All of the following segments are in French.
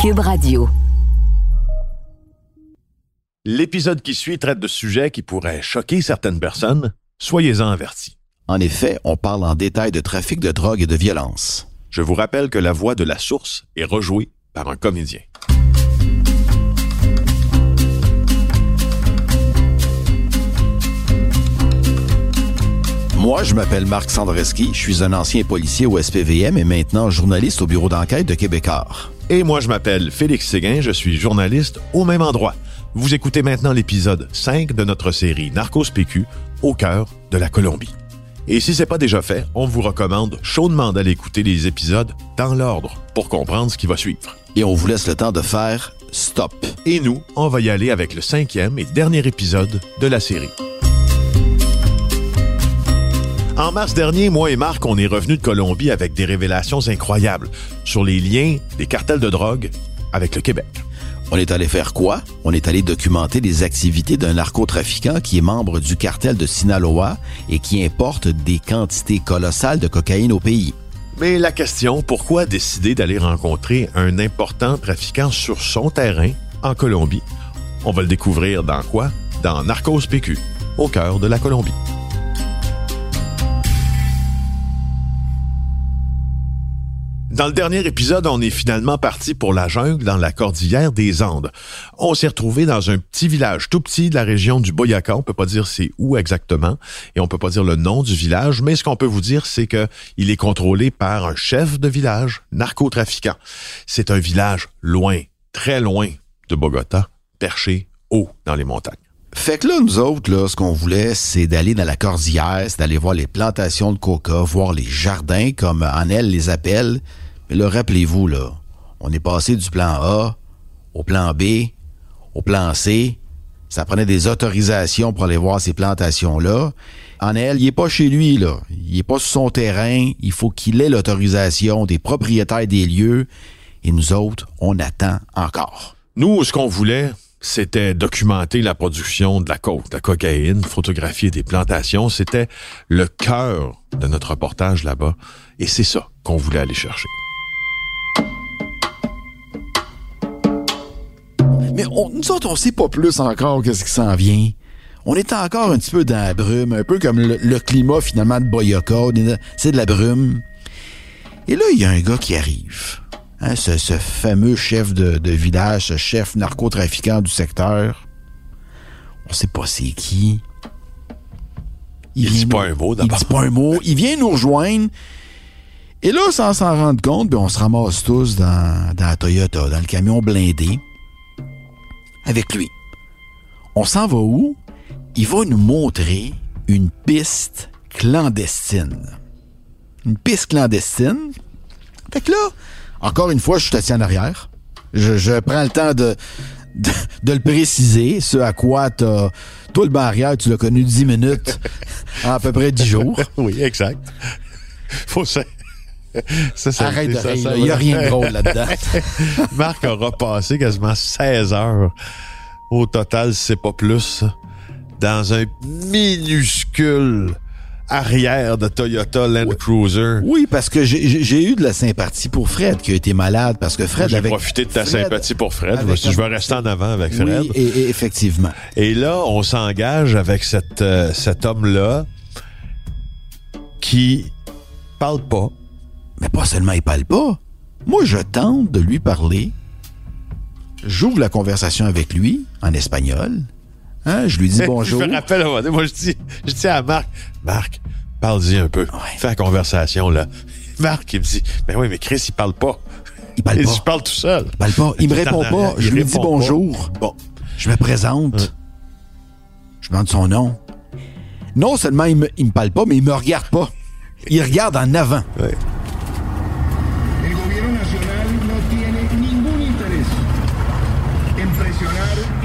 Cube Radio. L'épisode qui suit traite de sujets qui pourraient choquer certaines personnes. Soyez-en avertis. En effet, on parle en détail de trafic de drogue et de violence. Je vous rappelle que la voix de la source est rejouée par un comédien. Moi, je m'appelle Marc Sandreski, je suis un ancien policier au SPVM et maintenant journaliste au bureau d'enquête de Québécois. Et moi, je m'appelle Félix Séguin, je suis journaliste au même endroit. Vous écoutez maintenant l'épisode 5 de notre série Narcos PQ au cœur de la Colombie. Et si c'est pas déjà fait, on vous recommande chaudement d'aller écouter les épisodes dans l'ordre pour comprendre ce qui va suivre. Et on vous laisse le temps de faire stop. Et nous, on va y aller avec le cinquième et dernier épisode de la série. En mars dernier, moi et Marc, on est revenus de Colombie avec des révélations incroyables sur les liens des cartels de drogue avec le Québec. On est allé faire quoi? On est allé documenter les activités d'un narcotrafiquant qui est membre du cartel de Sinaloa et qui importe des quantités colossales de cocaïne au pays. Mais la question, pourquoi décider d'aller rencontrer un important trafiquant sur son terrain en Colombie? On va le découvrir dans quoi? Dans Narcos PQ, au cœur de la Colombie. Dans le dernier épisode, on est finalement parti pour la jungle dans la cordillère des Andes. On s'est retrouvé dans un petit village tout petit de la région du Boyaca. On peut pas dire c'est où exactement et on peut pas dire le nom du village, mais ce qu'on peut vous dire, c'est que il est contrôlé par un chef de village narcotrafiquant. C'est un village loin, très loin de Bogota, perché haut dans les montagnes. Fait que là, nous autres, là, ce qu'on voulait, c'est d'aller dans la cordillère, c'est d'aller voir les plantations de coca, voir les jardins, comme Annelle les appelle. Mais là, rappelez-vous, là, on est passé du plan A au plan B, au plan C. Ça prenait des autorisations pour aller voir ces plantations-là. Annelle, il est pas chez lui, là. Il est pas sur son terrain. Il faut qu'il ait l'autorisation des propriétaires des lieux. Et nous autres, on attend encore. Nous, ce qu'on voulait, c'était documenter la production de la la cocaïne, photographier des plantations. C'était le cœur de notre reportage là-bas. Et c'est ça qu'on voulait aller chercher. Mais on, nous autres, on sait pas plus encore qu'est-ce qui s'en vient. On est encore un petit peu dans la brume, un peu comme le, climat finalement de dans- C'est de la brume. Et là, il y a un gars qui arrive. Hein, ce, ce fameux chef de, de village, ce chef narcotrafiquant du secteur. On sait pas c'est qui. Il dit vient pas un mot, Il d'abord. dit pas un mot. Il vient nous rejoindre. Et là, sans s'en rendre compte, ben, on se ramasse tous dans, dans la Toyota, dans le camion blindé, avec lui. On s'en va où? Il va nous montrer une piste clandestine. Une piste clandestine. Fait que là, encore une fois, je suis assis en arrière. Je, je prends le temps de, de, de le préciser, ce à quoi t'as... Toi, le barrière, tu l'as connu 10 minutes en à peu près 10 jours. Oui, exact. Faut ça. ça, ça- Arrête de rire, il n'y a rien de drôle là-dedans. Marc aura passé quasiment 16 heures au total, c'est pas plus, dans un minuscule arrière de Toyota Land Cruiser. Oui, parce que j'ai- eu de la sympathie pour Fred qui a été malade parce que Fred J'ai avait profité de ta Fred- sympathie pour Fred. Je me avec suis dit, je un- rester en avant avec Fred. Oui, et, et effectivement. Et là, on s'engage avec cette, euh, cet homme-là qui parle pas. Mais pas seulement il parle pas. Moi, je tente de lui parler. J'ouvre la conversation avec lui en espagnol. Hein, je lui dis bonjour. je me rappelle, moi, je dis, je dis à Marc, Marc, Parle-y un peu. Ouais. Fais la conversation, là. Marc, il me dit, ben oui, mais Chris, il parle pas. Il parle pas. Je parle tout seul. Il parle pas. Il me répond pas. Je lui dis bonjour. Bon. Je me présente. Je demande son nom. Non seulement il me, il me parle pas, mais il me regarde pas. Il regarde en avant. Ouais.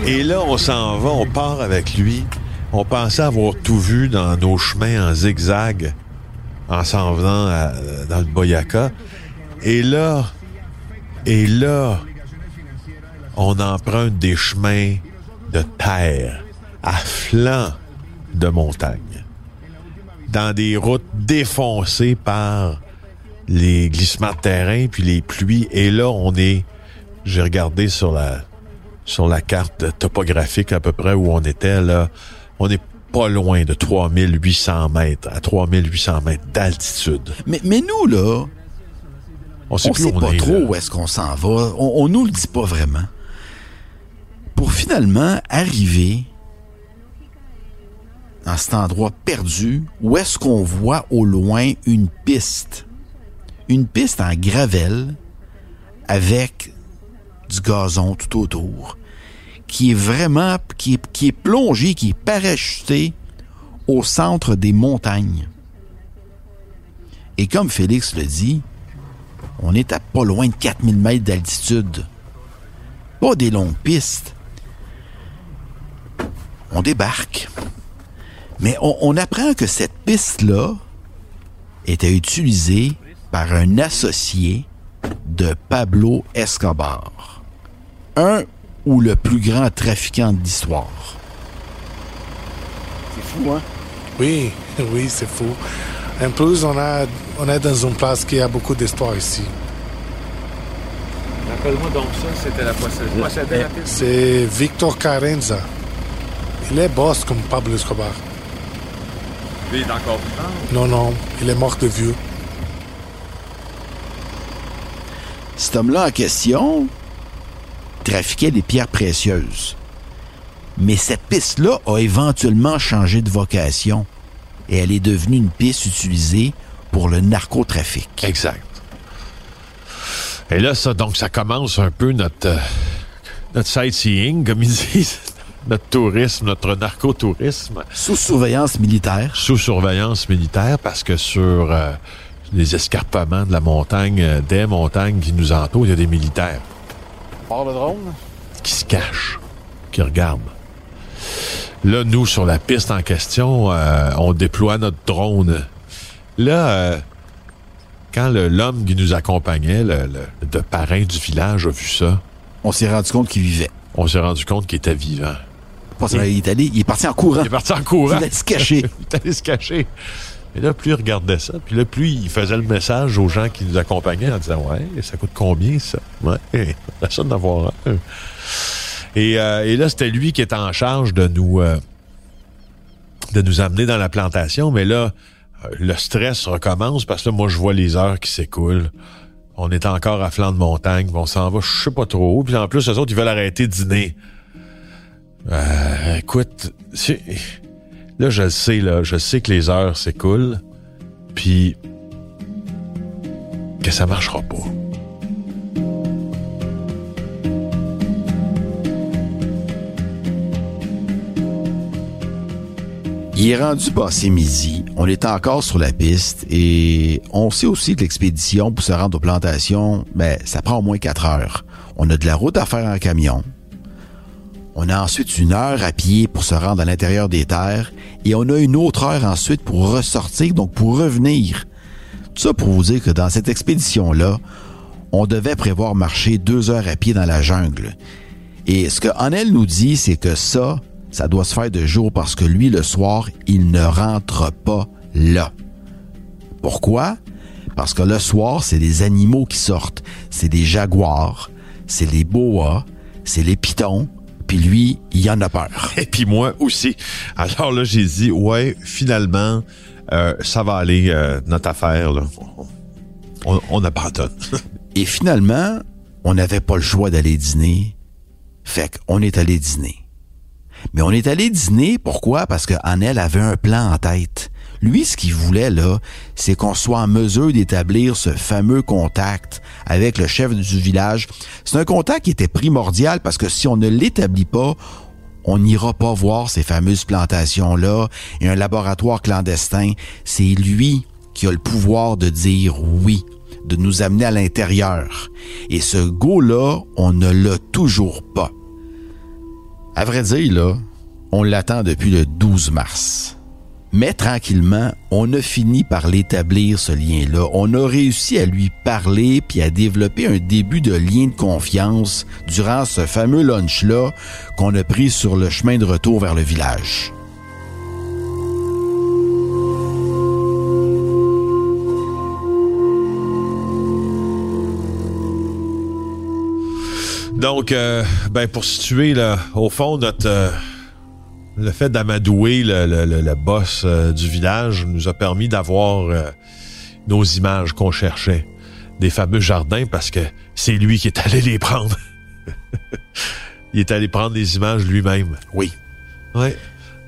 Et là, on s'en va, on part avec lui on pensait avoir tout vu dans nos chemins en zigzag en s'en venant dans le Boyaka. Et là, et là, on emprunte des chemins de terre à flanc de montagne, dans des routes défoncées par les glissements de terrain puis les pluies. Et là, on est, j'ai regardé sur la sur la carte topographique à peu près où on était là, on est pas loin de 3800 mètres à 3800 mètres d'altitude. Mais, mais nous là, on sait, sait pas trop où est-ce qu'on s'en va. On, on nous le dit pas vraiment. Pour finalement arriver dans cet endroit perdu où est-ce qu'on voit au loin une piste? Une piste en gravelle avec du gazon tout autour qui est vraiment, qui est, plongé, qui est parachuté au centre des montagnes. Et comme Félix le dit, on est à pas loin de 4000 mètres d'altitude. Pas des longues pistes. On débarque. Mais on, apprend que cette piste-là était utilisée par un associé de Pablo Escobar, un ou le plus grand trafiquant d'histoire. C'est fou, hein? Oui, oui, c'est fou. En plus, on, a, on est dans une place qui a beaucoup d'histoire ici. Rappelle-moi donc ça, c'était la possédée. C'est Victor Carenza. Il est boss comme Pablo Escobar. il est encore Non, non, il est mort de vieux. Cet homme-là en question trafiquait des pierres précieuses. Mais cette piste-là a éventuellement changé de vocation et elle est devenue une piste utilisée pour le narcotrafic. Exact. Et là, ça, donc, ça commence un peu notre, euh, notre sightseeing, comme ils disent notre tourisme, notre narcotourisme. Sous surveillance militaire. Sous surveillance militaire, parce que sur euh, les escarpements de la montagne, euh, des montagnes qui nous entourent, il y a des militaires. Par le drone? Qui se cachent, qui regardent. Là, nous, sur la piste en question, euh, on déploie notre drone. Là, quand l'homme qui nous accompagnait, le, le, parrain du village, a vu ça, on s'est rendu compte qu'il vivait. On s'est rendu compte qu'il était vivant. Il est, allé, il est parti en courant. Il est parti en courant. Il allait se cacher. il est allé se cacher. Et là, plus il regardait ça, puis là, plus il faisait le message aux gens qui nous accompagnaient en disant Ouais, ça coûte combien ça? Ouais, la ça d'avoir un. Et, euh, et là, c'était lui qui était en charge de nous euh, de nous amener dans la plantation, mais là, euh, le stress recommence parce que là, moi, je vois les heures qui s'écoulent. On est encore à flanc de montagne, on s'en va, je sais pas trop. Puis en plus, eux autres, ils veulent arrêter de dîner. Euh, écoute, là, je le sais, là, je sais que les heures s'écoulent, puis que ça marchera pas. Il est rendu passé midi, on est encore sur la piste et on sait aussi que l'expédition pour se rendre aux plantations, ben, ça prend au moins quatre heures. On a de la route à faire en camion, on a ensuite une heure à pied pour se rendre à l'intérieur des terres et on a une autre heure ensuite pour ressortir, donc pour revenir. Tout ça pour vous dire que dans cette expédition-là, on devait prévoir marcher deux heures à pied dans la jungle. Et ce que Anel nous dit, c'est que ça, ça doit se faire de jour parce que lui, le soir, il ne rentre pas là. Pourquoi? Parce que le soir, c'est des animaux qui sortent. C'est des jaguars, c'est les boas, c'est les pitons, puis lui, il en a peur. Et puis moi aussi. Alors là, j'ai dit, ouais, finalement, euh, ça va aller, euh, notre affaire. Là. On, on abandonne. Et finalement, on n'avait pas le choix d'aller dîner. Fait qu'on est allé dîner. Mais on est allé dîner, pourquoi? Parce que avait un plan en tête. Lui, ce qu'il voulait, là, c'est qu'on soit en mesure d'établir ce fameux contact avec le chef du village. C'est un contact qui était primordial parce que si on ne l'établit pas, on n'ira pas voir ces fameuses plantations-là et un laboratoire clandestin. C'est lui qui a le pouvoir de dire oui, de nous amener à l'intérieur. Et ce go-là, on ne l'a toujours pas. À vrai dire, là, on l'attend depuis le 12 mars. Mais tranquillement, on a fini par l'établir, ce lien-là. On a réussi à lui parler puis à développer un début de lien de confiance durant ce fameux lunch-là qu'on a pris sur le chemin de retour vers le village. Donc, euh, ben pour situer, au fond, notre... euh, le fait d'amadouer le, le- le- le boss euh, du village nous a permis d'avoir euh, nos images qu'on cherchait des fameux jardins parce que c'est lui qui est allé les prendre. Il est allé prendre les images lui-même. Oui. Oui.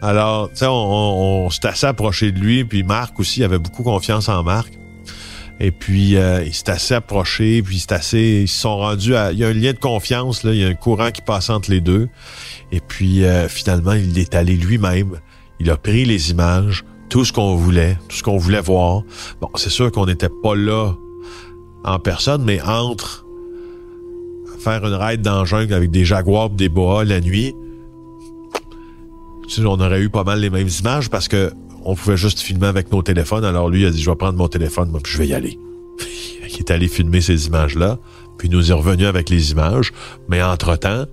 Alors, tu sais, on, on, on s'est assez approché de lui, puis Marc aussi avait beaucoup confiance en Marc. Et puis, euh, il s'est assez approché, puis c'est assez, ils se sont rendus à, il y a un lien de confiance, là, il y a un courant qui passe entre les deux. Et puis, euh, finalement, il est allé lui-même. Il a pris les images, tout ce qu'on voulait, tout ce qu'on voulait voir. Bon, c'est sûr qu'on n'était pas là en personne, mais entre faire une ride dans la jungle avec des jaguars des boas la nuit, on aurait eu pas mal les mêmes images parce que on pouvait juste filmer avec nos téléphones. Alors lui, il a dit, je vais prendre mon téléphone, puis je vais y aller. il est allé filmer ces images-là, puis nous est revenu avec les images. Mais entre-temps,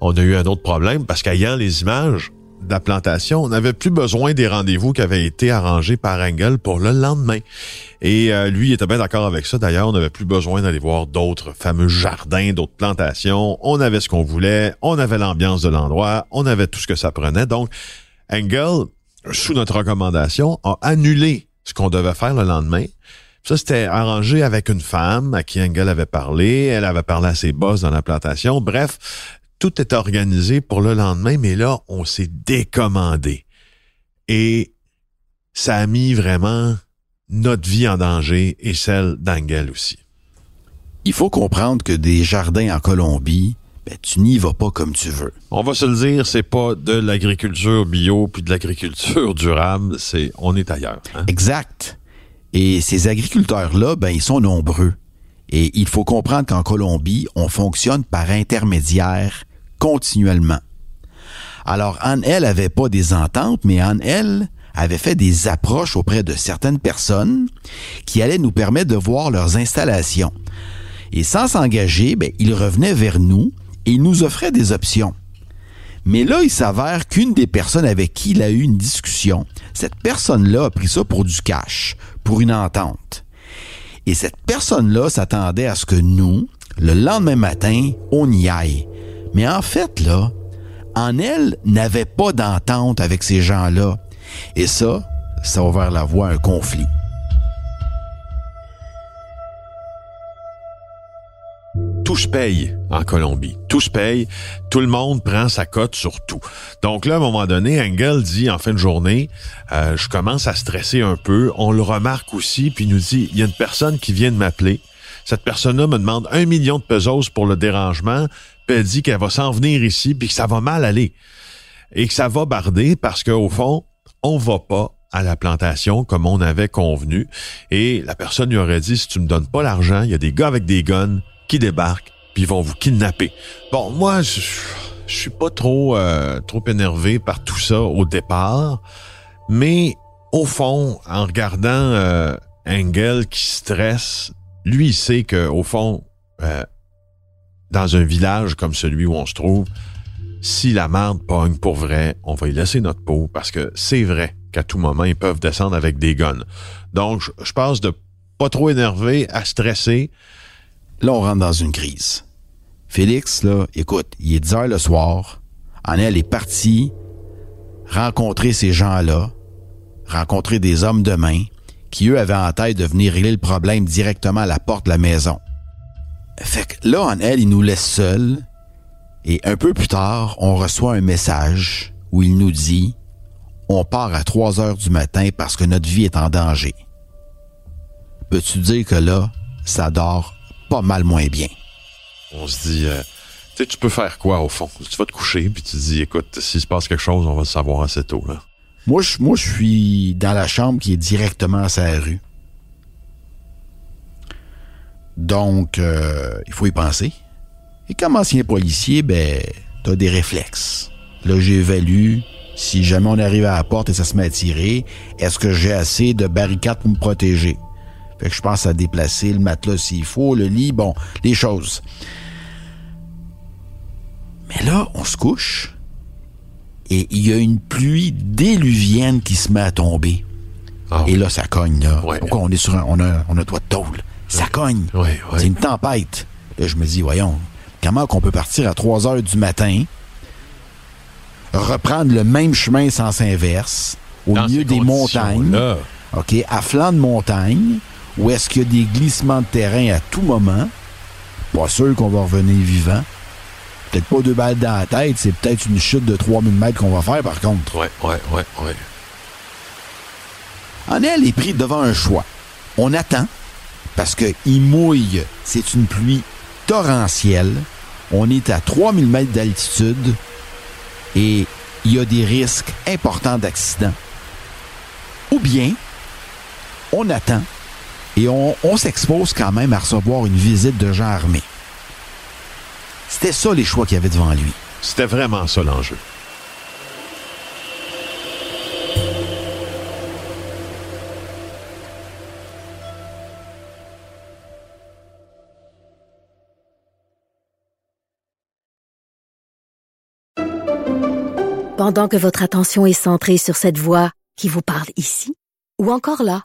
on a eu un autre problème parce qu'ayant les images de la plantation, on n'avait plus besoin des rendez-vous qui avaient été arrangés par Engel pour le lendemain. Et euh, lui, il était bien d'accord avec ça. D'ailleurs, on n'avait plus besoin d'aller voir d'autres fameux jardins, d'autres plantations. On avait ce qu'on voulait, on avait l'ambiance de l'endroit, on avait tout ce que ça prenait. Donc, Engel, sous notre recommandation, a annulé ce qu'on devait faire le lendemain. Ça, c'était arrangé avec une femme à qui Engel avait parlé. Elle avait parlé à ses boss dans la plantation. Bref, tout était organisé pour le lendemain, mais là, on s'est décommandé. Et ça a mis vraiment notre vie en danger et celle d'Angel aussi. Il faut comprendre que des jardins en Colombie, ben, tu n'y vas pas comme tu veux. On va se le dire, c'est pas de l'agriculture bio puis de l'agriculture durable, c'est on est ailleurs. hein? Exact. Et ces agriculteurs-là, ben, ils sont nombreux. Et il faut comprendre qu'en Colombie, on fonctionne par intermédiaire continuellement. Alors, Anne, elle, avait pas des ententes, mais Anne, elle, avait fait des approches auprès de certaines personnes qui allaient nous permettre de voir leurs installations. Et sans s'engager, ben, ils revenaient vers nous et ils nous offraient des options. Mais là, il s'avère qu'une des personnes avec qui il a eu une discussion, cette personne-là a pris ça pour du cash, pour une entente. Et cette personne-là s'attendait à ce que nous, le lendemain matin, on y aille. Mais en fait, là, en elle, n'avait pas d'entente avec ces gens-là. Et ça, ça a ouvert la voie à un conflit. Tout se paye en Colombie. Tout se paye. Tout le monde prend sa cote sur tout. Donc là, à un moment donné, Engel dit en fin de journée, euh, je commence à stresser un peu. On le remarque aussi, puis il nous dit, il y a une personne qui vient de m'appeler. Cette personne-là me demande un million de pesos pour le dérangement, puis elle dit qu'elle va s'en venir ici, puis que ça va mal aller. Et que ça va barder parce qu'au fond, on va pas à la plantation comme on avait convenu. Et la personne lui aurait dit, si tu me donnes pas l'argent, il y a des gars avec des guns qui débarquent, puis vont vous kidnapper. Bon, moi, je, suis pas trop, euh, trop énervé par tout ça au départ, mais au fond, en regardant euh, Engel qui stresse, lui, il sait que au fond, euh, dans un village comme celui où on se trouve, si la merde pogne pour vrai, on va y laisser notre peau parce que c'est vrai qu'à tout moment, ils peuvent descendre avec des guns. Donc, je, je passe de pas trop énervé à stressé. Là, on rentre dans une crise. Félix, là, écoute, il est 10 heures le soir. En elle est parti rencontrer ces gens-là, rencontrer des hommes de main qui, eux, avaient en tête de venir régler le problème directement à la porte de la maison. Fait que là, en elle, il nous laisse seuls. Et un peu plus tard, on reçoit un message où il nous dit On part à 3 heures du matin parce que notre vie est en danger. Peux-tu dire que là, ça dort pas mal moins bien? On se dit, euh, tu sais, tu peux faire quoi au fond? Tu vas te coucher, puis tu te dis, écoute, s'il se passe quelque chose, on va le savoir assez tôt. Là. Moi, je, moi, je suis dans la chambre qui est directement à sa rue. Donc, euh, il faut y penser. Et comme ancien policier, ben, t'as des réflexes. Là, j'évalue si jamais on arrive à la porte et ça se met à tirer, est-ce que j'ai assez de barricades pour me protéger? Fait que je pense à déplacer le matelas s'il faut, le lit, bon, les choses. Mais là, on se couche et il y a une pluie déluvienne qui se met à tomber. Ah. Et là, ça cogne, là. Ouais. On est sur un, on a, on a toit de tôle? Ça cogne. Ouais, ouais. C'est une tempête. Là, je me dis, voyons, comment qu'on peut partir à 3 heures du matin, reprendre le même chemin sens inverse, au Dans milieu des montagnes. OK, à flanc de montagne, où est-ce qu'il y a des glissements de terrain à tout moment? Pas sûr qu'on va revenir vivant. Peut-être pas deux balles dans la tête, c'est peut-être une chute de 3000 mètres qu'on va faire, par contre. Ouais, ouais, ouais, ouais. Anel est pris devant un choix. On attend, parce qu'il mouille. C'est une pluie torrentielle. On est à 3000 mètres d'altitude et il y a des risques importants d'accident. Ou bien, on attend et on, on s'expose quand même à recevoir une visite de gens armés. C'était ça les choix qu'il y avait devant lui. C'était vraiment ça l'enjeu. Pendant que votre attention est centrée sur cette voix qui vous parle ici, ou encore là,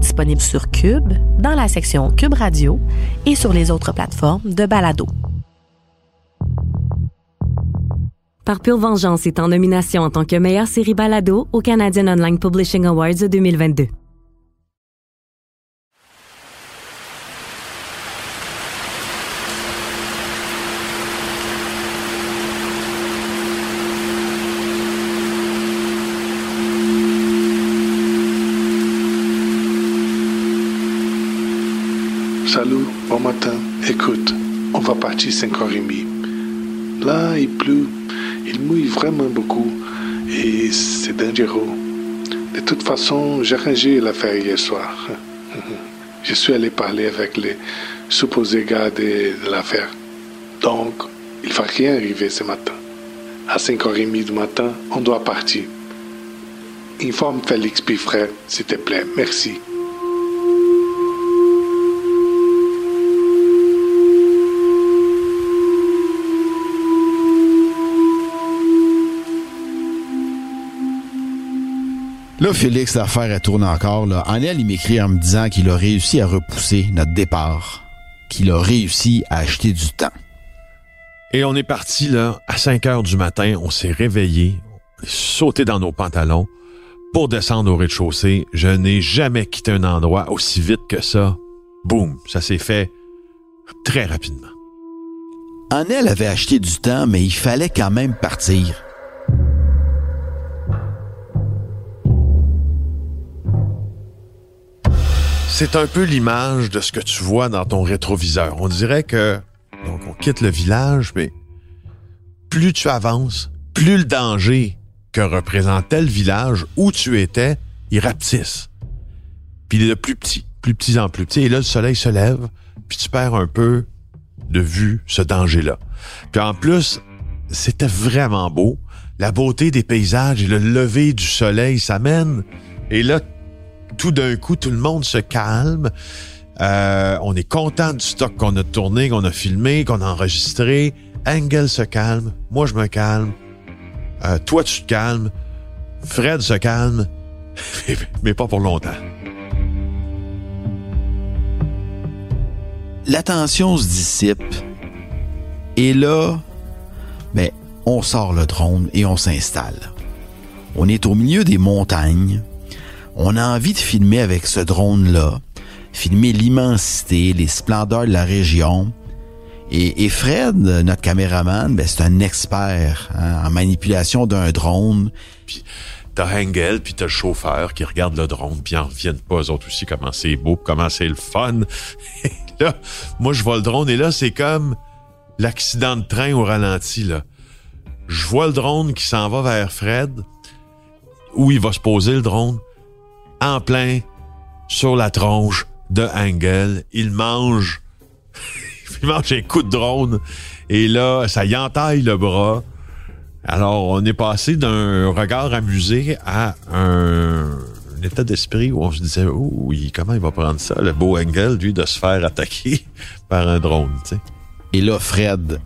Disponible sur Cube, dans la section Cube Radio et sur les autres plateformes de Balado. Par pure vengeance est en nomination en tant que meilleure série balado au Canadian Online Publishing Awards 2022. Salut, bon matin. Écoute, on va partir 5h30. Là, il pleut, il mouille vraiment beaucoup et c'est dangereux. De toute façon, j'ai arrangé l'affaire hier soir. Je suis allé parler avec les supposés gars de, de l'affaire. Donc, il va rien arriver ce matin. À 5h30 du matin, on doit partir. Informe Félix Piffret, s'il te plaît. Merci. Là, Félix, l'affaire, elle tourne encore. Là. Anel, il m'écrit en me disant qu'il a réussi à repousser notre départ, qu'il a réussi à acheter du temps. Et on est parti là à 5 heures du matin, on s'est réveillé, sauté dans nos pantalons pour descendre au rez-de-chaussée. Je n'ai jamais quitté un endroit aussi vite que ça. Boum, ça s'est fait très rapidement. Anel avait acheté du temps, mais il fallait quand même partir. C'est un peu l'image de ce que tu vois dans ton rétroviseur. On dirait que donc on quitte le village, mais plus tu avances, plus le danger que représentait le village où tu étais, il rapetisse. Puis il est de plus petit, plus petit en plus petit. Et là, le soleil se lève, puis tu perds un peu de vue ce danger-là. Puis en plus, c'était vraiment beau. La beauté des paysages et le lever du soleil s'amène. Et là, tout d'un coup, tout le monde se calme. Euh, on est content du stock qu'on a tourné, qu'on a filmé, qu'on a enregistré. Engel se calme. Moi, je me calme. Euh, toi, tu te calmes. Fred se calme, mais pas pour longtemps. La tension se dissipe. Et là, ben, on sort le drone et on s'installe. On est au milieu des montagnes. On a envie de filmer avec ce drone-là, filmer l'immensité, les splendeurs de la région. Et, et Fred, notre caméraman, ben, c'est un expert hein, en manipulation d'un drone. Puis t'as Engel, puis t'as le chauffeur qui regarde le drone, puis ils en reviennent pas, eux autres aussi, comment c'est beau, comment c'est le fun. Là, moi, je vois le drone, et là, c'est comme l'accident de train au ralenti, là. Je vois le drone qui s'en va vers Fred, où il va se poser le drone, en plein sur la tronche de Engel. Il mange, il mange un coup de drone, et là, ça y entaille le bras. Alors, on est passé d'un regard amusé à un, état d'esprit où on se disait, oh, oui, comment il va prendre ça, le beau Engel, lui, de se faire attaquer par un drone, tu. Et là, Fred,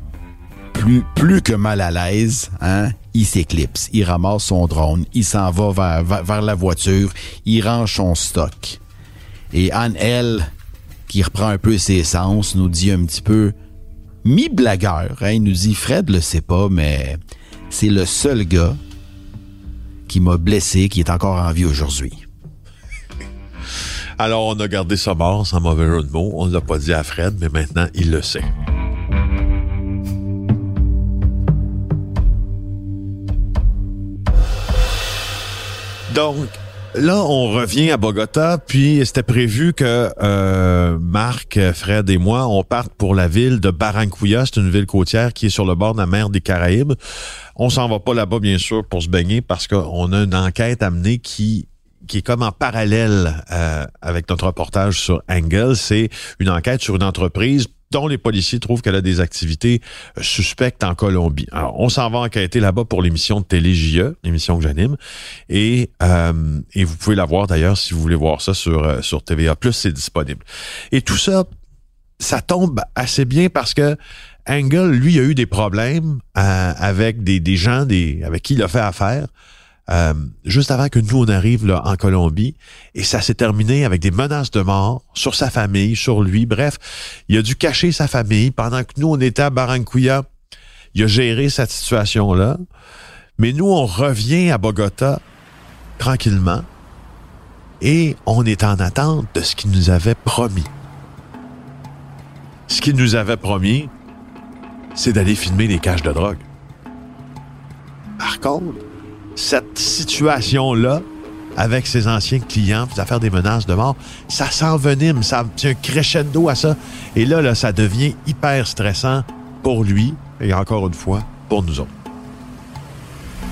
plus, plus que mal à l'aise, hein, il s'éclipse. Il ramasse son drone, il s'en va vers, la voiture, il range son stock. Et Anne, elle, qui reprend un peu ses sens, nous dit un petit peu mi-blagueur. Hein, il nous dit, Fred le sait pas, mais c'est le seul gars qui m'a blessé, qui est encore en vie aujourd'hui. Alors, on a gardé ça mort, sans mauvais jeu de mots. On ne l'a pas dit à Fred, mais maintenant, il le sait. Donc, là, on revient à Bogota, puis c'était prévu que euh, Marc, Fred et moi, on parte pour la ville de Barranquilla. C'est une ville côtière qui est sur le bord de la mer des Caraïbes. On s'en va pas là-bas, bien sûr, pour se baigner, parce qu'on a une enquête à mener qui qui est comme en parallèle euh, avec notre reportage sur Angle. C'est une enquête sur une entreprise dont les policiers trouvent qu'elle a des activités euh, suspectes en Colombie. Alors, on s'en va enquêter là-bas pour l'émission de télé JE, l'émission que j'anime. Et, euh, et vous pouvez la voir d'ailleurs si vous voulez voir ça sur, euh, sur TVA+, c'est disponible. Et tout ça, ça tombe assez bien parce que Angle, lui, a eu des problèmes avec des, des gens des, avec qui il a fait affaire. Euh, juste avant que nous on arrive là, en Colombie et ça s'est terminé avec des menaces de mort sur sa famille, sur lui. Bref, il a dû cacher sa famille pendant que nous on était à Barranquilla. Il a géré cette situation-là. Mais nous on revient à Bogota tranquillement et on est en attente de ce qu'il nous avait promis. Ce qu'il nous avait promis, c'est d'aller filmer les caches de drogue. Par contre, cette situation-là, avec ses anciens clients, puis à faire des menaces de mort, ça s'envenime, ça, c'est un crescendo à ça. Et là, ça devient hyper stressant pour lui, et encore une fois, pour nous autres.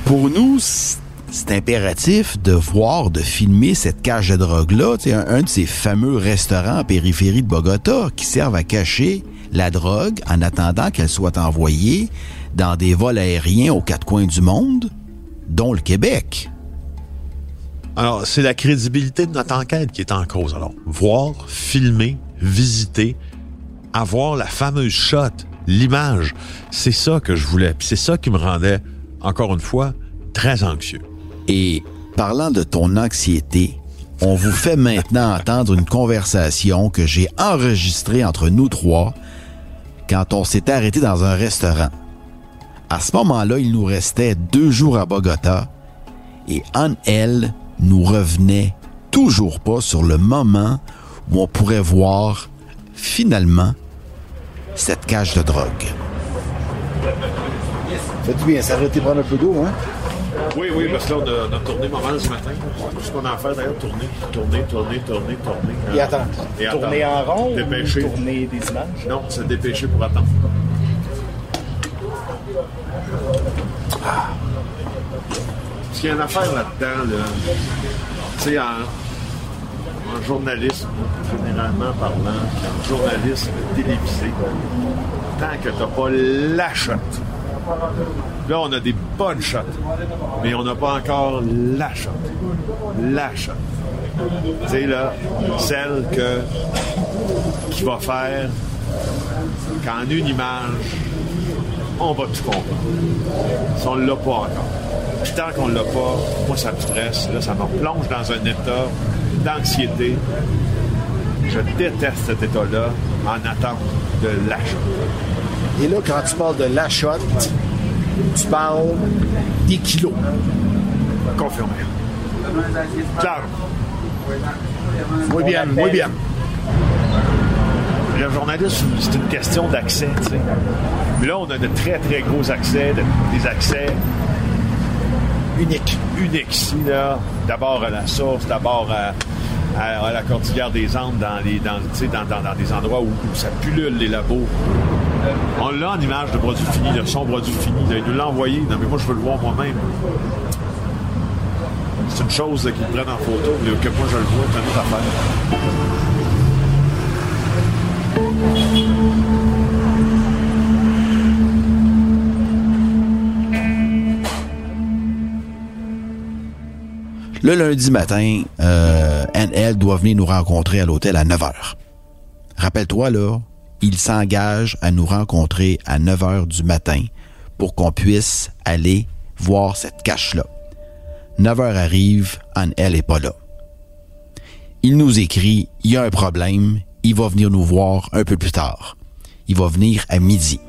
Pour nous, c'est impératif de voir, de filmer cette cage de drogue-là, un, un de ces fameux restaurants en périphérie de Bogota qui servent à cacher la drogue en attendant qu'elle soit envoyée dans des vols aériens aux quatre coins du monde, dont le Québec. Alors, c'est la crédibilité de notre enquête qui est en cause. Alors, voir, filmer, visiter, avoir la fameuse shot, l'image, c'est ça que je voulais. Puis c'est ça qui me rendait, encore une fois, très anxieux. Et parlant de ton anxiété, on vous fait maintenant entendre une conversation que j'ai enregistrée entre nous trois quand on s'était arrêté dans un restaurant. À ce moment-là, il nous restait deux jours à Bogota et Anne, elle, nous revenait toujours pas sur le moment où on pourrait voir finalement cette cage de drogue. Fais-tu bien s'arrêter prendre un peu d'eau, hein? Oui, oui, parce que là, on a, on a tourné pas mal ce matin. Tout ce qu'on a à faire d'ailleurs, tourner, tourner, tourner, tourner, tourner. Et attendre. Et tourner attendre. en rond Dépêcher. ou tourner des images? Non, c'est dépêcher pour attendre. Ah. Parce qu'il y a une affaire là-dedans, là. Tu sais, en, journalisme, généralement parlant, en journalisme télévisé, tant que t'as pas la. Là, on a des bonnes shots, mais on n'a pas encore la shot. La. Tu sais, là, celle que, qui va faire qu'en une image, on va tout comprendre. Si on l'a pas encore. Puis tant qu'on l'a pas, moi, ça me stresse. Là, ça me plonge dans un état d'anxiété. Je déteste cet état-là en attente de l'achat. Et là, quand tu parles de l'achat, tu parles des kilos. Confirmé. Claro. Muy bien, muy bien. Le journaliste, c'est une question d'accès. Mais là, on a de très, très gros accès, de- des accès uniques. Uniques ici, là. D'abord à la source, d'abord à, à- à la cordillère des Andes, dans, les, dans, dans, dans- dans des endroits où, où ça pullule les labos. On l'a en image de produit fini, de son produit fini. là. Il nous l'a envoyé. Non, mais moi, je veux le voir moi-même. C'est une chose qu'ils prennent en photo, mais que moi, je le vois, c'est une autre affaire. Le lundi matin, euh, elle, doit venir nous rencontrer à l'hôtel à 9 h. Rappelle-toi, là, il s'engage à nous rencontrer à 9 h du matin pour qu'on puisse aller voir cette cache-là. 9 h arrive, Anne, elle est pas là. Il nous écrit, il y a un problème, il va venir nous voir un peu plus tard. Il va venir à midi.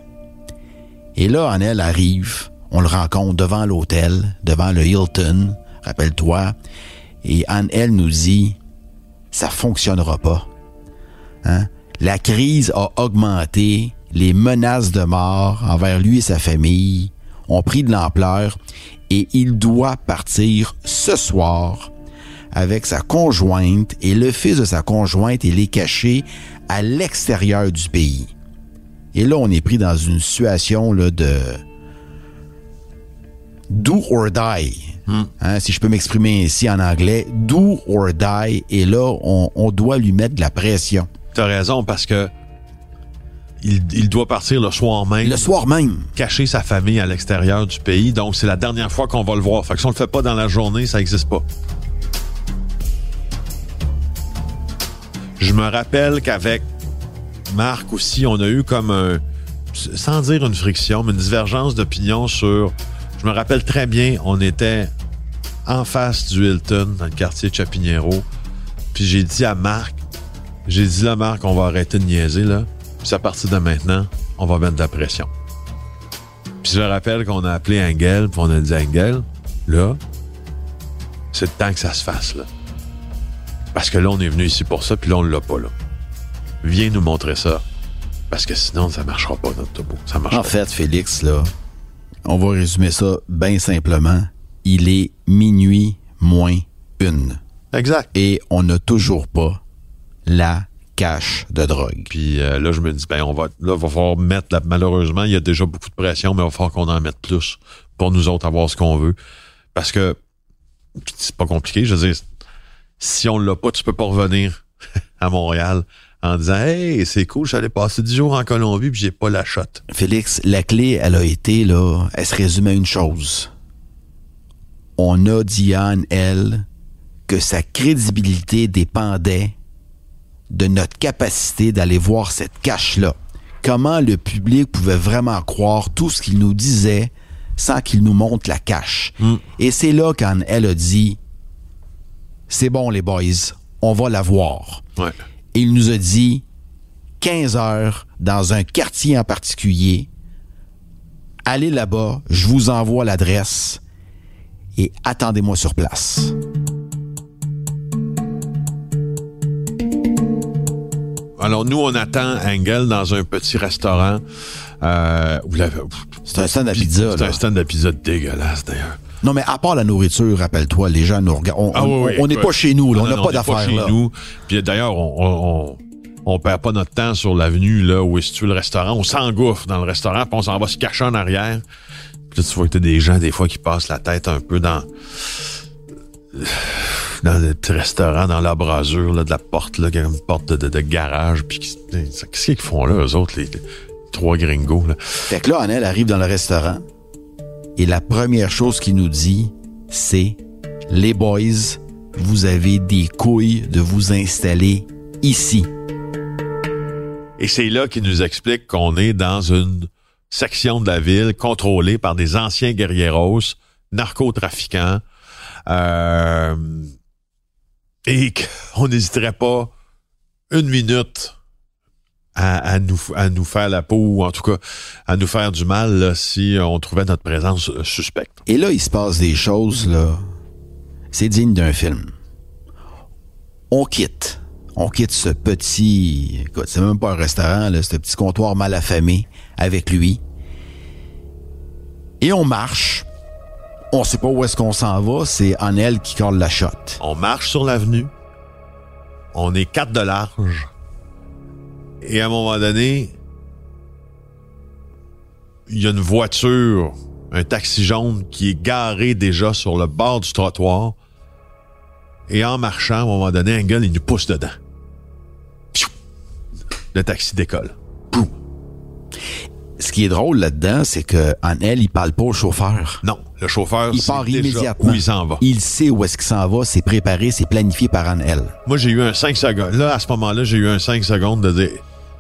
Et là, Annelle arrive, on le rencontre devant l'hôtel, devant le Hilton, rappelle-toi, et Anne-Elle nous dit, ça fonctionnera pas. Hein? La crise a augmenté, les menaces de mort envers lui et sa famille ont pris de l'ampleur et il doit partir ce soir avec sa conjointe et le fils de sa conjointe et les cacher à l'extérieur du pays. Et là, on est pris dans une situation là, de do or die. Hein, si je peux m'exprimer ainsi en anglais, do or die. Et là, on, on doit lui mettre de la pression. T'as raison, parce que il, il doit partir le soir même. Le soir même. Cacher sa famille à l'extérieur du pays. Donc, c'est la dernière fois qu'on va le voir. Fait que si on le fait pas dans la journée, ça n'existe pas. Je me rappelle qu'avec Marc aussi, on a eu comme un, sans dire une friction, mais une divergence d'opinion sur, je me rappelle très bien, on était en face du Hilton, dans le quartier de Chapiniero. Puis j'ai dit à Marc, j'ai dit là, Marc, on va arrêter de niaiser, là. Puis à partir de maintenant, on va mettre de la pression. Puis je rappelle qu'on a appelé Engel, puis on a dit Engel, là, c'est le temps que ça se fasse, là. Parce que là, on est venu ici pour ça, puis là, on l'a pas, là. Viens nous montrer ça. Parce que sinon, ça marchera pas, notre topo. Ça En fait, Félix, là, on va résumer ça bien simplement. Il est minuit moins une. Exact. Et on n'a toujours pas la cache de drogue. Puis euh, là, je me dis, ben, on va, là, va falloir mettre, la- malheureusement, il y a déjà beaucoup de pression, mais il va falloir qu'on en mette plus pour nous autres avoir ce qu'on veut. Parce que c'est pas compliqué. Je veux dire, si on l'a pas, tu peux pas revenir à Montréal en disant, hey, c'est cool, j'allais passer 10 jours en Colombie puis j'ai pas la shot. Félix, la clé, elle a été, là, elle se résume à une chose. On a dit à Anne, elle, que sa crédibilité dépendait de notre capacité d'aller voir cette cache-là. Comment le public pouvait vraiment croire tout ce qu'il nous disait sans qu'il nous montre la cache? Et c'est là qu'Anne, elle a dit, c'est bon les boys, on va la voir. Ouais. Et il nous a dit 15 heures dans un quartier en particulier. Allez là-bas, je vous envoie l'adresse et attendez-moi sur place. Alors, nous, on attend Engel dans un petit restaurant. Euh, C'est un stand à pizza. C'est un stand pizza dégueulasse, d'ailleurs. Non, mais à part la nourriture, rappelle-toi, les gens nous regardent. On Ah oui, oui, n'est pas chez nous, là, Non, on n'a pas n'est d'affaires chez là. nous. Puis d'ailleurs, on, on, on, on perd pas notre temps sur l'avenue là où est situé le restaurant. On s'engouffre dans le restaurant, puis on s'en va se cacher en arrière. Puis là, tu vois que t'as des gens des fois qui passent la tête un peu dans dans le petit restaurant, dans l'embrasure là, de la porte, là, une porte de, de- de garage. Puis qu'est-ce qu'ils font là, eux autres, les, les trois gringos? Là? Fait que là, Annelle arrive dans le restaurant et la première chose qu'il nous dit, c'est les boys, vous avez des couilles de vous installer ici. Et c'est là qu'il nous explique qu'on est dans une section de la ville contrôlée par des anciens guerrieros, narcotrafiquants, euh, et qu'on n'hésiterait pas une minute à, à nous, à nous faire la peau, ou en tout cas à nous faire du mal là, si on trouvait notre présence euh, suspecte. Et là, il se passe des choses, là. C'est digne d'un film. On quitte. On quitte ce petit. Écoute, c'est même pas un restaurant, là, ce petit comptoir mal affamé avec lui. Et on marche. On sait pas où est-ce qu'on s'en va. C'est Annelle qui colle la shot. On marche sur l'avenue. On est quatre de large. Et à un moment donné, il y a une voiture, un taxi jaune qui est garé déjà sur le bord du trottoir. Et en marchant, à un moment donné, un gars, il nous pousse dedans. Le taxi décolle. Ce qui est drôle là-dedans, c'est que Annelle, il parle pas au chauffeur. Non, le chauffeur, Il part immédiatement. où il s'en va. Il sait où est-ce qu'il s'en va, c'est préparé, c'est planifié par Annelle. Moi, j'ai eu un 5 secondes. Là, à ce moment-là, j'ai eu un 5 secondes de dire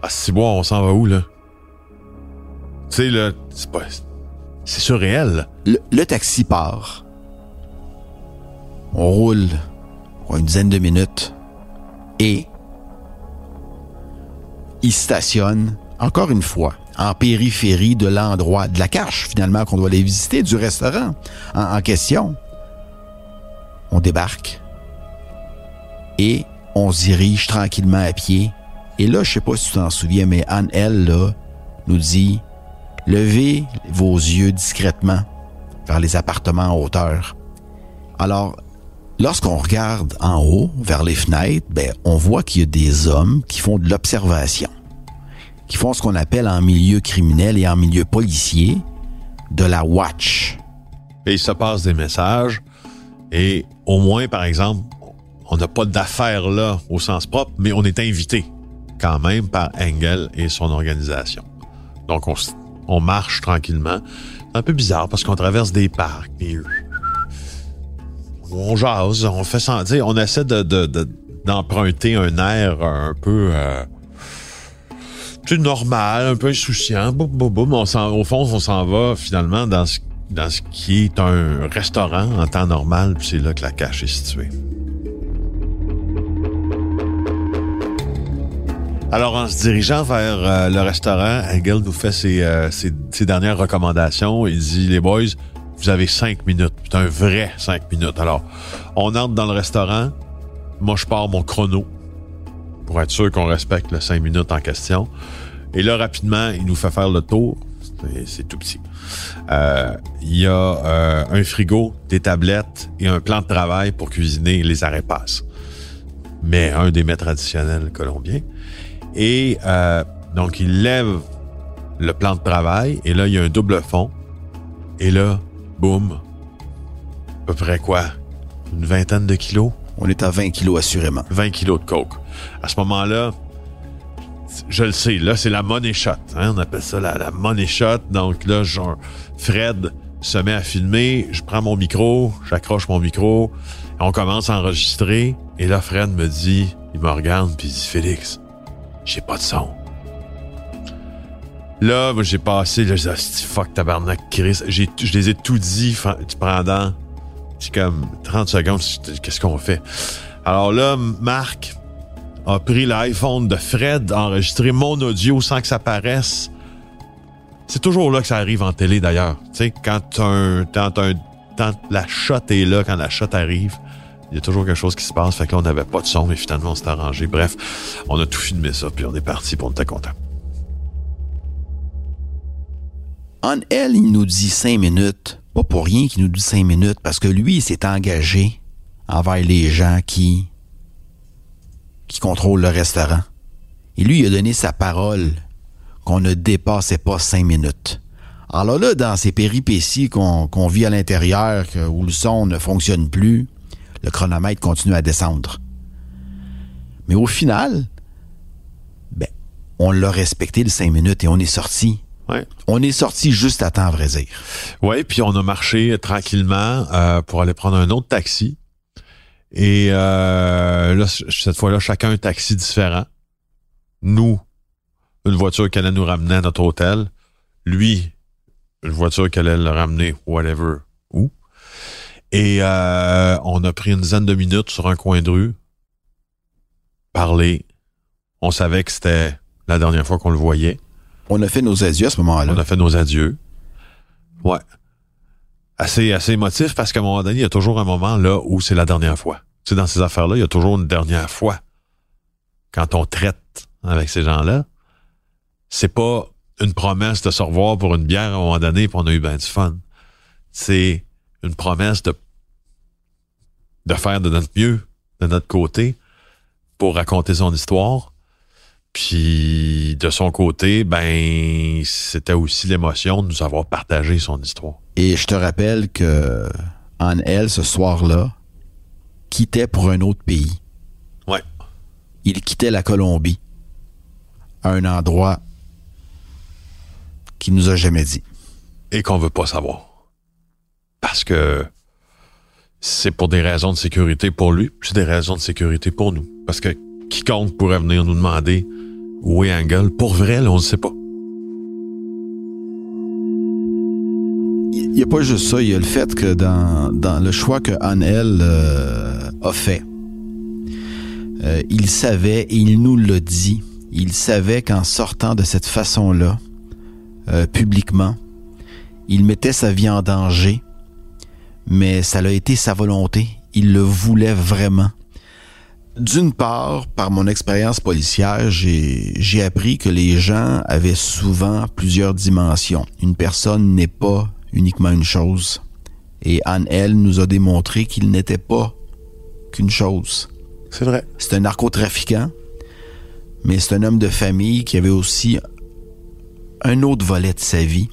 Ah, c'est bon, on s'en va où, là? Tu sais, là, c'est pas. C'est surréel, le taxi part. On roule pour une dizaine de minutes et il stationne, encore une fois, en périphérie de l'endroit, de la cache finalement qu'on doit aller visiter, du restaurant en, en question. On débarque et on se dirige tranquillement à pied. Et là, je sais pas si tu t'en souviens, mais Anne, elle, là, nous dit Levez vos yeux discrètement vers les appartements en hauteur. Alors, lorsqu'on regarde en haut, vers les fenêtres, ben, on voit qu'il y a des hommes qui font de l'observation, qui font ce qu'on appelle en milieu criminel et en milieu policier de la watch. Et il se passe des messages. Et au moins, par exemple, on n'a pas d'affaires là au sens propre, mais on est invité quand même par Engel et son organisation. Donc, on, marche tranquillement. C'est un peu bizarre parce qu'on traverse des parcs, puis on jase, on fait sentir, on essaie de, de- de- d'emprunter un air un peu euh, normal, un peu insouciant. Boum, boum, boum. On au fond, on s'en va finalement dans ce, dans ce qui est un restaurant en temps normal, puis c'est là que la cache est située. Alors, en se dirigeant vers euh, le restaurant, Engel nous fait ses, euh, ses- dernières recommandations. Il dit, les boys, vous avez cinq minutes. C'est un vrai cinq minutes. Alors, on entre dans le restaurant. Moi, je pars mon chrono pour être sûr qu'on respecte le cinq minutes en question. Et là, rapidement, il nous fait faire le tour. C'est- tout petit. Euh, Il y a un frigo, des tablettes et un plan de travail pour cuisiner les arepas. Mais un des mets traditionnels colombiens. Et euh, donc, il lève le plan de travail et là, il y a un double fond. Et là, boum, à peu près quoi? Une vingtaine de kilos? On est à 20 kilos assurément. 20 kilos de coke. À ce moment-là, je le sais, là, c'est la money shot. hein, on appelle ça la, la money shot. Donc là, genre, Fred se met à filmer, je prends mon micro, j'accroche mon micro, on commence à enregistrer. Et là, Fred me dit, il me regarde, puis il dit, Félix, j'ai pas de son. Là, j'ai passé, là, j'ai Asti, fuck, tabarnak, Chris. J'ai, je les ai tout dit pendant, c'est comme 30 secondes, qu'est-ce qu'on fait? Alors là, Marc a pris l'iPhone de Fred, a enregistré mon audio sans que ça paraisse. C'est toujours là que ça arrive en télé, d'ailleurs. Tu sais, quand un, quand un, quand la shot est là, quand la shot arrive, il y a toujours quelque chose qui se passe. Fait que là, on n'avait pas de son, mais finalement, on s'est arrangé. Bref, on a tout filmé ça, puis on est parti, puis on était content. En elle, il nous dit cinq minutes. Pas pour rien qu'il nous dit cinq minutes, parce que lui, il s'est engagé envers les gens qui, qui contrôlent le restaurant. Et lui, il a donné sa parole qu'on ne dépassait pas cinq minutes. Alors là, dans ces péripéties qu'on vit à l'intérieur, où le son ne fonctionne plus, le chronomètre continue à descendre. Mais au final, ben, on l'a respecté le cinq minutes et on est sorti. Ouais. On est sorti juste à temps, à vrai dire. Oui, puis on a marché tranquillement euh, pour aller prendre un autre taxi. Et euh, là, cette fois-là, chacun un taxi différent. Nous, une voiture qui allait nous ramener à notre hôtel. Lui, une voiture qui allait le ramener, whatever. Et euh, on a pris une dizaine de minutes sur un coin de rue, parler. On savait que c'était la dernière fois qu'on le voyait. On a fait nos adieux à ce moment-là. On a fait nos adieux. Ouais. Assez, assez émotif parce qu'à un moment donné, il y a toujours un moment là où c'est la dernière fois. Tu sais, dans ces affaires-là, il y a toujours une dernière fois. Quand on traite avec ces gens-là, c'est pas une promesse de se revoir pour une bière à un moment donné puis on a eu bien du fun. C'est une promesse de, de faire de notre mieux, de notre côté, pour raconter son histoire. Puis de son côté, ben c'était aussi l'émotion de nous avoir partagé son histoire. Et je te rappelle que Anne-Elle, ce soir-là, quittait pour un autre pays. Ouais. Il quittait la Colombie à un endroit qu'il nous a jamais dit. Et qu'on veut pas savoir. Parce que c'est pour des raisons de sécurité pour lui, c'est des raisons de sécurité pour nous. Parce que quiconque pourrait venir nous demander où est Angle, pour vrai, on ne sait pas. Il n'y a pas juste ça, il y a le fait que dans, le choix que Anne-Elle euh, a fait, euh, il savait, et il nous l'a dit, il savait qu'en sortant de cette façon-là, euh, publiquement, il mettait sa vie en danger, mais ça l'a été sa volonté, il le voulait vraiment. D'une part, par mon expérience policière, j'ai appris que les gens avaient souvent plusieurs dimensions. Une personne n'est pas uniquement une chose. Et Anne-Elle nous a démontré qu'il n'était pas qu'une chose. C'est vrai. C'est un narcotrafiquant, mais c'est un homme de famille qui avait aussi un autre volet de sa vie,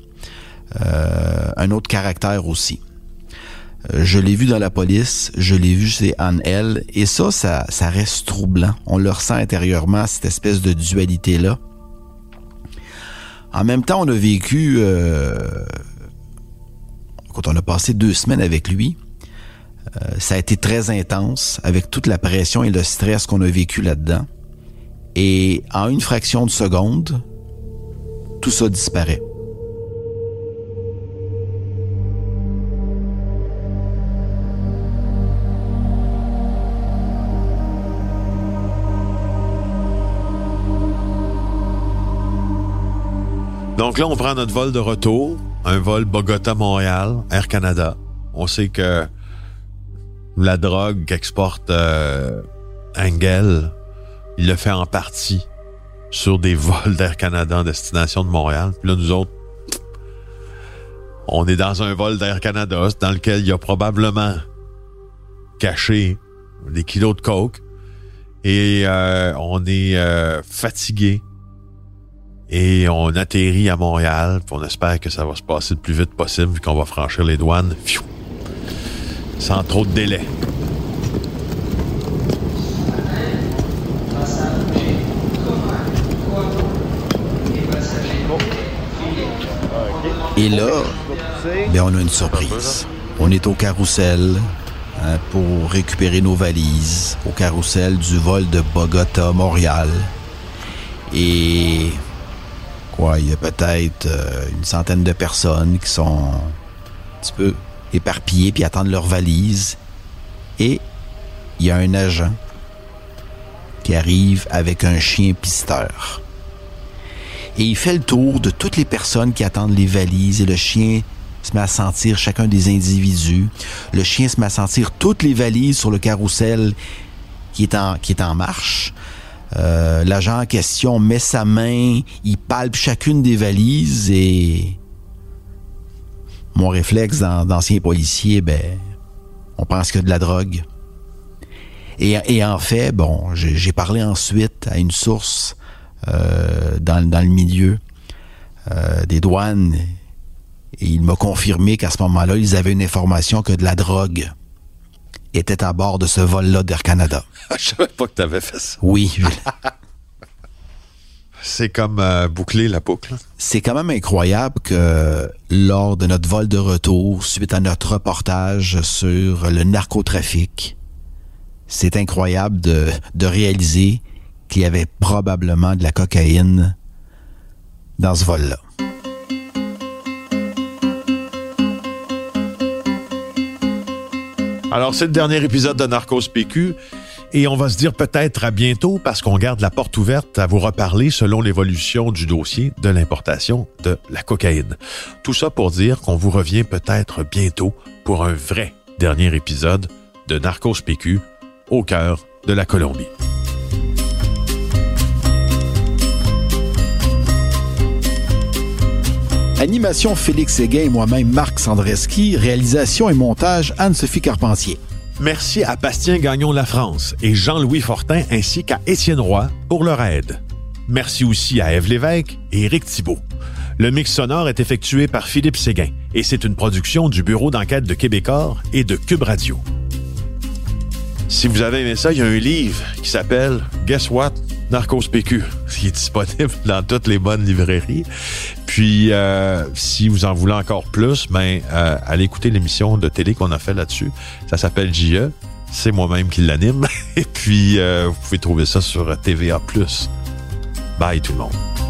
euh, un autre caractère aussi. Euh, je l'ai vu dans la police, je l'ai vu chez Anne-Elle, et ça, ça, reste troublant. On le ressent intérieurement, cette espèce de dualité-là. En même temps, on a vécu, euh, quand on a passé deux semaines avec lui, euh, ça a été très intense, avec toute la pression et le stress qu'on a vécu là-dedans. Et en une fraction de seconde, tout ça disparaît. Donc là, on prend notre vol de retour, un vol Bogota-Montréal, Air Canada. On sait que la drogue qu'exporte euh, Engel, il le fait en partie sur des vols d'Air Canada en destination de Montréal. Puis là, nous autres, on est dans un vol d'Air Canada dans lequel il y a probablement caché des kilos de coke et euh, on est euh, fatigué et on atterrit à Montréal. Puis on espère que ça va se passer le plus vite possible vu qu'on va franchir les douanes. Sans trop de délai. Et là, ben on a une surprise. On est au carrousel hein, pour récupérer nos valises, au carrousel du vol de Bogota-Montréal. Et il y a peut-être euh, une centaine de personnes qui sont un petit peu éparpillées puis attendent leurs valises. Et il y a un agent qui arrive avec un chien pisteur. Et il fait le tour de toutes les personnes qui attendent les valises et le chien se met à sentir chacun des individus. Le chien se met à sentir toutes les valises sur le carrousel qui est en marche. Euh, L'agent en question met sa main, il palpe chacune des valises et mon réflexe d'ancien policier, ben, on pense a de la drogue. Et, en fait, bon, j'ai parlé ensuite à une source euh, dans, dans, le milieu euh, des douanes et il m'a confirmé qu'à ce moment-là, ils avaient une information que de la drogue était à bord de ce vol-là d'Air Canada. Je savais pas que tu avais fait ça. Oui. C'est comme euh, boucler la boucle. C'est quand même incroyable que lors de notre vol de retour, suite à notre reportage sur le narcotrafic, c'est incroyable de, de réaliser qu'il y avait probablement de la cocaïne dans ce vol-là. Alors, c'est le dernier épisode de Narcos PQ. Et on va se dire peut-être à bientôt parce qu'on garde la porte ouverte à vous reparler selon l'évolution du dossier de l'importation de la cocaïne. Tout ça pour dire qu'on vous revient peut-être bientôt pour un vrai dernier épisode de Narcos PQ au cœur de la Colombie. Animation Félix Séguin et moi-même Marc Sandreski, réalisation et montage Anne-Sophie Carpentier. Merci à Bastien Gagnon La France et Jean-Louis Fortin ainsi qu'à Étienne Roy pour leur aide. Merci aussi à Ève Lévesque et Éric Thibault. Le mix sonore est effectué par Philippe Séguin et c'est une production du Bureau d'enquête de Québecor et de Cube Radio. Si vous avez aimé ça, il y a un livre qui s'appelle Guess What? Narcos PQ, qui est disponible dans toutes les bonnes librairies. Puis, euh, si vous en voulez encore plus, ben, euh, allez écouter l'émission de télé qu'on a fait là-dessus. Ça s'appelle JE. C'est moi-même qui l'anime. Et puis, euh, vous pouvez trouver ça sur TVA+. Bye tout le monde.